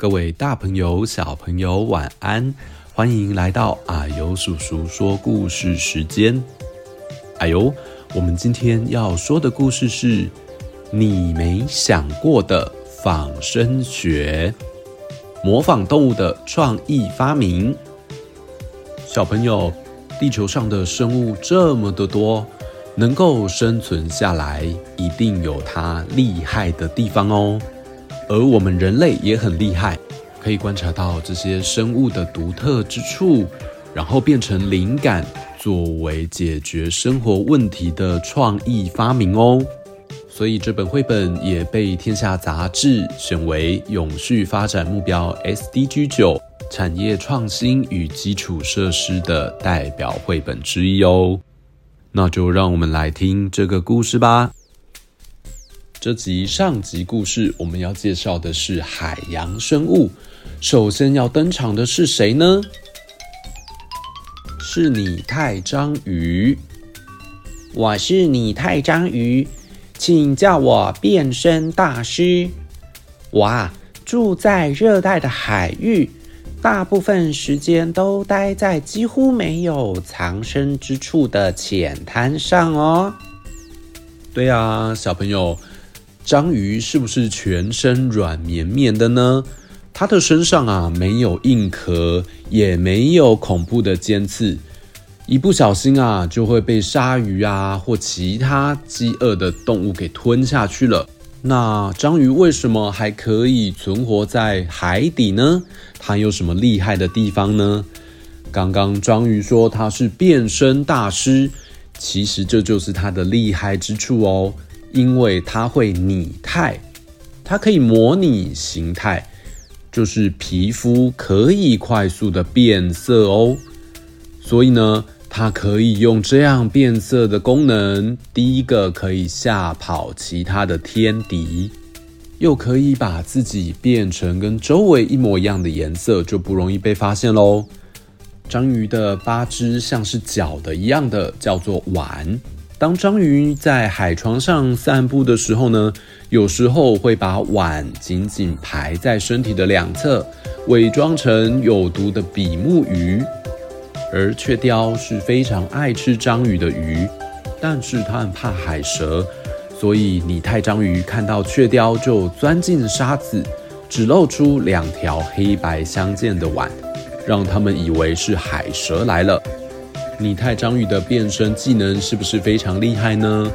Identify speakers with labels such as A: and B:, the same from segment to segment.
A: 各位大朋友、小朋友，晚安！欢迎来到啊呦叔叔说故事时间。啊呦，我们今天要说的故事是你没想过的仿生学，模仿动物的创意发明。小朋友，地球上的生物这么的多，能够生存下来，一定有它厉害的地方哦。而我们人类也很厉害，可以观察到这些生物的独特之处，然后变成灵感，作为解决生活问题的创意发明哦。所以这本绘本也被《天下》杂志选为永续发展目标 SDG 九产业创新与基础设施的代表绘本之一哦。那就让我们来听这个故事吧。这集上集故事，我们要介绍的是海洋生物。首先要登场的是谁呢？是拟态章鱼。
B: 我是拟态章鱼，请叫我变身大师。哇，住在热带的海域，大部分时间都待在几乎没有藏身之处的浅滩上哦。
A: 对啊，小朋友。章鱼是不是全身软绵绵的呢？它的身上啊，没有硬壳，也没有恐怖的尖刺，一不小心啊，就会被鲨鱼啊或其他饥饿的动物给吞下去了。那章鱼为什么还可以存活在海底呢？它有什么厉害的地方呢？刚刚章鱼说它是变身大师，其实这就是它的厉害之处哦。因为它会拟态，它可以模拟形态，就是皮肤可以快速的变色哦。所以呢，它可以用这样变色的功能，第一个可以吓跑其他的天敌，又可以把自己变成跟周围一模一样的颜色，就不容易被发现喽。章鱼的八只像是脚的一样的，叫做腕。当章鱼在海床上散步的时候呢，有时候会把腕紧紧排在身体的两侧，伪装成有毒的比目鱼。而雀鯛是非常爱吃章鱼的鱼，但是它很怕海蛇，所以拟态章鱼看到雀鯛就钻进沙子，只露出两条黑白相间的腕，让他们以为是海蛇来了。拟态章鱼的变身技能是不是非常厉害呢？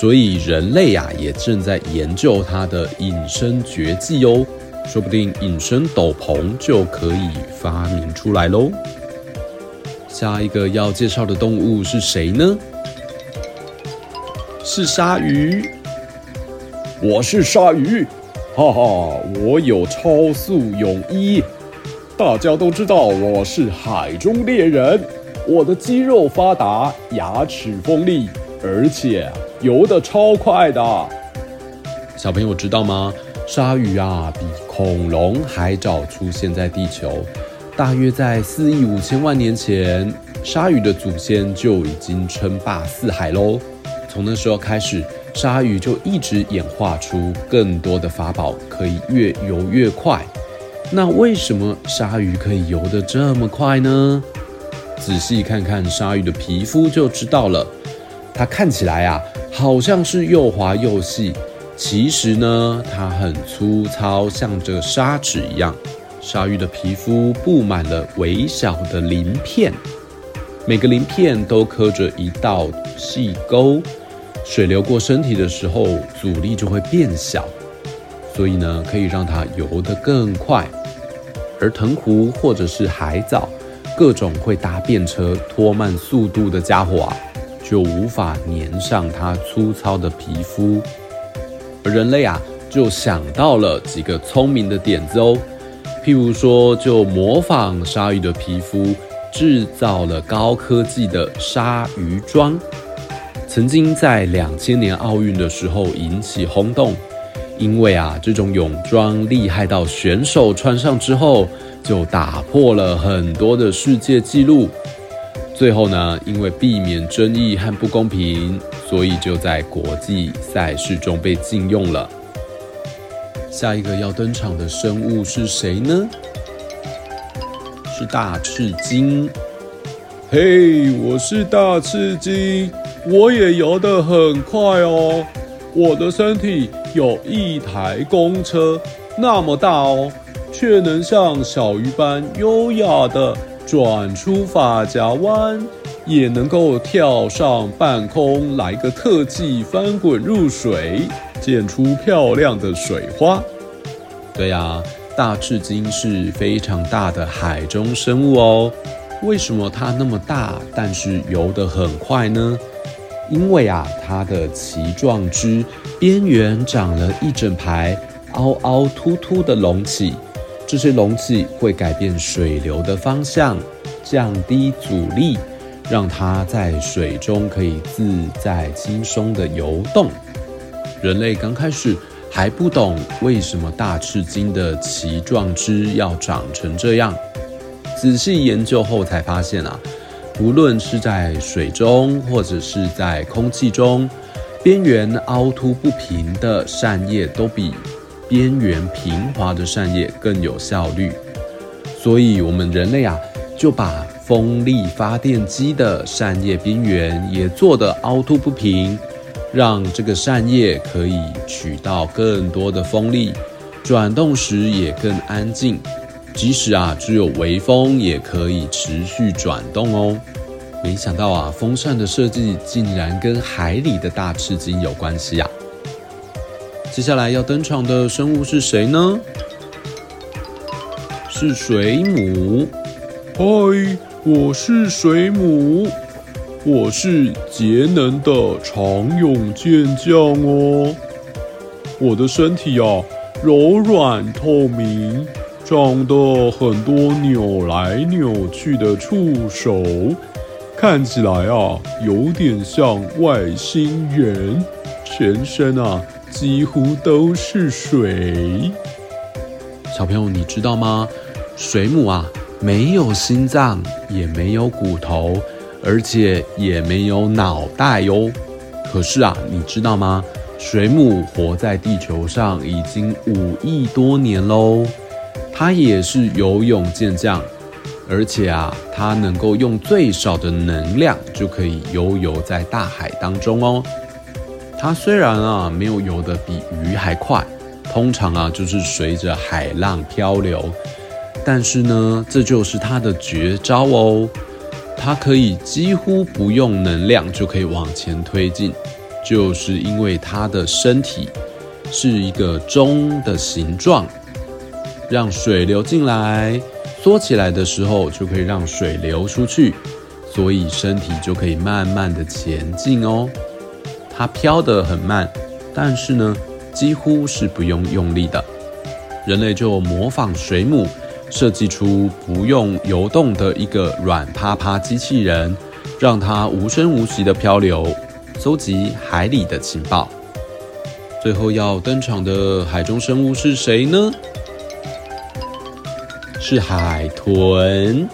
A: 所以人类呀、啊、也正在研究它的隐身绝技哦，说不定隐身斗篷就可以发明出来喽。下一个要介绍的动物是谁呢？是鲨鱼。
C: 我是鲨鱼，哈哈，我有超速泳衣，大家都知道我是海中猎人。我的肌肉发达，牙齿锋利，而且游得超快的。
A: 小朋友知道吗？鲨鱼啊，比恐龙还早出现在地球。大约在四亿五千万年前，鲨鱼的祖先就已经称霸四海喽。从那时候开始，鲨鱼就一直演化出更多的法宝，可以越游越快。那为什么鲨鱼可以游得这么快呢？仔细看看鲨鱼的皮肤就知道了，它看起来啊，好像是又滑又细，其实呢，它很粗糙，像这个砂纸一样。鲨鱼的皮肤布满了微小的鳞片，每个鳞片都刻着一道细沟，水流过身体的时候，阻力就会变小，所以呢，可以让它游得更快。而藤壶或者是海藻。各种会搭便车拖慢速度的家伙啊，就无法粘上它粗糙的皮肤。而人类啊，就想到了几个聪明的点子哦。譬如说，就模仿鲨鱼的皮肤，制造了高科技的鲨鱼装。曾经在两千年奥运的时候引起轰动，因为啊，这种泳装厉害到选手穿上之后。就打破了很多的世界纪录，最后呢，因为避免争议和不公平，所以就在国际赛事中被禁用了。下一个要登场的生物是谁呢？是大赤鲸。
C: 嘿，我是大赤鲸，我也游得很快哦。我的身体有一台公车那么大哦，却能像小鱼般优雅地转出发夹弯，也能够跳上半空来个特技翻滚入水，溅出漂亮的水花。
A: 对呀，大赤鲸是非常大的海中生物哦。为什么它那么大，但是游得很快呢？因为啊，它的鳍状肢边缘长了一整排凹凹凸凸的隆起，这些隆起会改变水流的方向，降低阻力，让它在水中可以自在轻松地游动。人类刚开始还不懂为什么大赤鲸的鳍状肢要长成这样。仔细研究后才发现啊，无论是在水中或者是在空气中，边缘凹凸不平的扇叶都比边缘平滑的扇叶更有效率。所以，我们人类啊，就把风力发电机的扇叶边缘也做得凹凸不平，让这个扇叶可以取到更多的风力，转动时也更安静。即使啊，只有微风也可以持续转动哦。没想到啊，风扇的设计竟然跟海里的大赤鲸有关系啊！接下来要登场的生物是谁呢？是水母。
C: 嗨，我是水母，我是节能的长泳健将哦。我的身体啊，柔软透明。长得很多扭来扭去的触手，看起来啊有点像外星人。全身啊几乎都是水。
A: 小朋友，你知道吗？水母啊没有心脏，也没有骨头，而且也没有脑袋哟。可是啊，你知道吗？水母活在地球上已经五亿多年喽。它也是游泳健将，而且啊，它能够用最少的能量就可以游游在大海当中哦。它虽然啊没有游得比鱼还快，通常啊就是随着海浪漂流，但是呢，这就是它的绝招哦。它可以几乎不用能量就可以往前推进，就是因为它的身体是一个钟的形状。让水流进来，缩起来的时候就可以让水流出去，所以身体就可以慢慢的前进哦。它飘得很慢，但是呢，几乎是不用用力的。人类就模仿水母，设计出不用游动的一个软趴趴机器人，让它无声无息的漂流，搜集海里的情报。最后要登场的海中生物是谁呢？是海豚。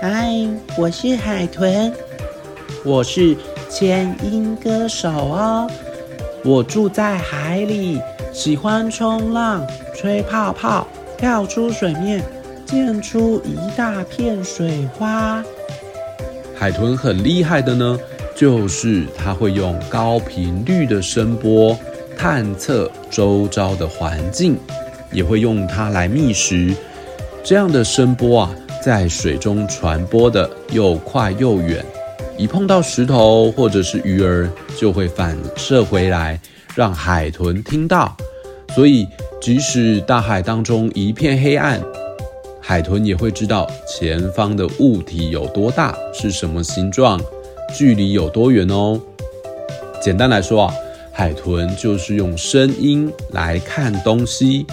B: 嗨，我是海豚，我是千音歌手哦。我住在海里，喜欢冲浪、吹泡泡、跳出水面，溅出一大片水花。
A: 海豚很厉害的呢，就是它会用高频率的声波探测周遭的环境，也会用它来觅食。这样的声波啊，在水中传播的又快又远，一碰到石头或者是鱼儿，就会反射回来，让海豚听到。所以，即使大海当中一片黑暗，海豚也会知道前方的物体有多大，是什么形状，距离有多远哦。简单来说啊，海豚就是用声音来看东西。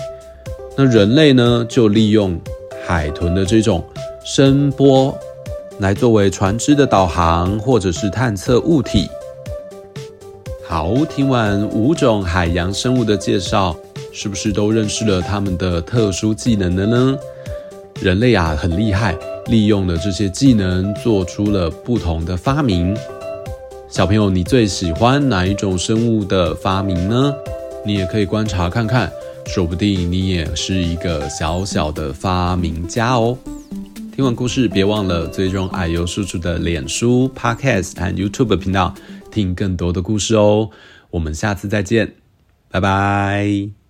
A: 那人类呢，就利用。海豚的这种声波，来作为船只的导航，或者是探测物体。好，听完五种海洋生物的介绍，是不是都认识了它们的特殊技能了呢？人类啊，很厉害，利用了这些技能，做出了不同的发明。小朋友，你最喜欢哪一种生物的发明呢？你也可以观察看看。说不定你也是一个小小的发明家哦。听完故事，别忘了追踪矮油叔叔的脸书、Podcast 和 YouTube 频道，听更多的故事哦。我们下次再见，拜拜。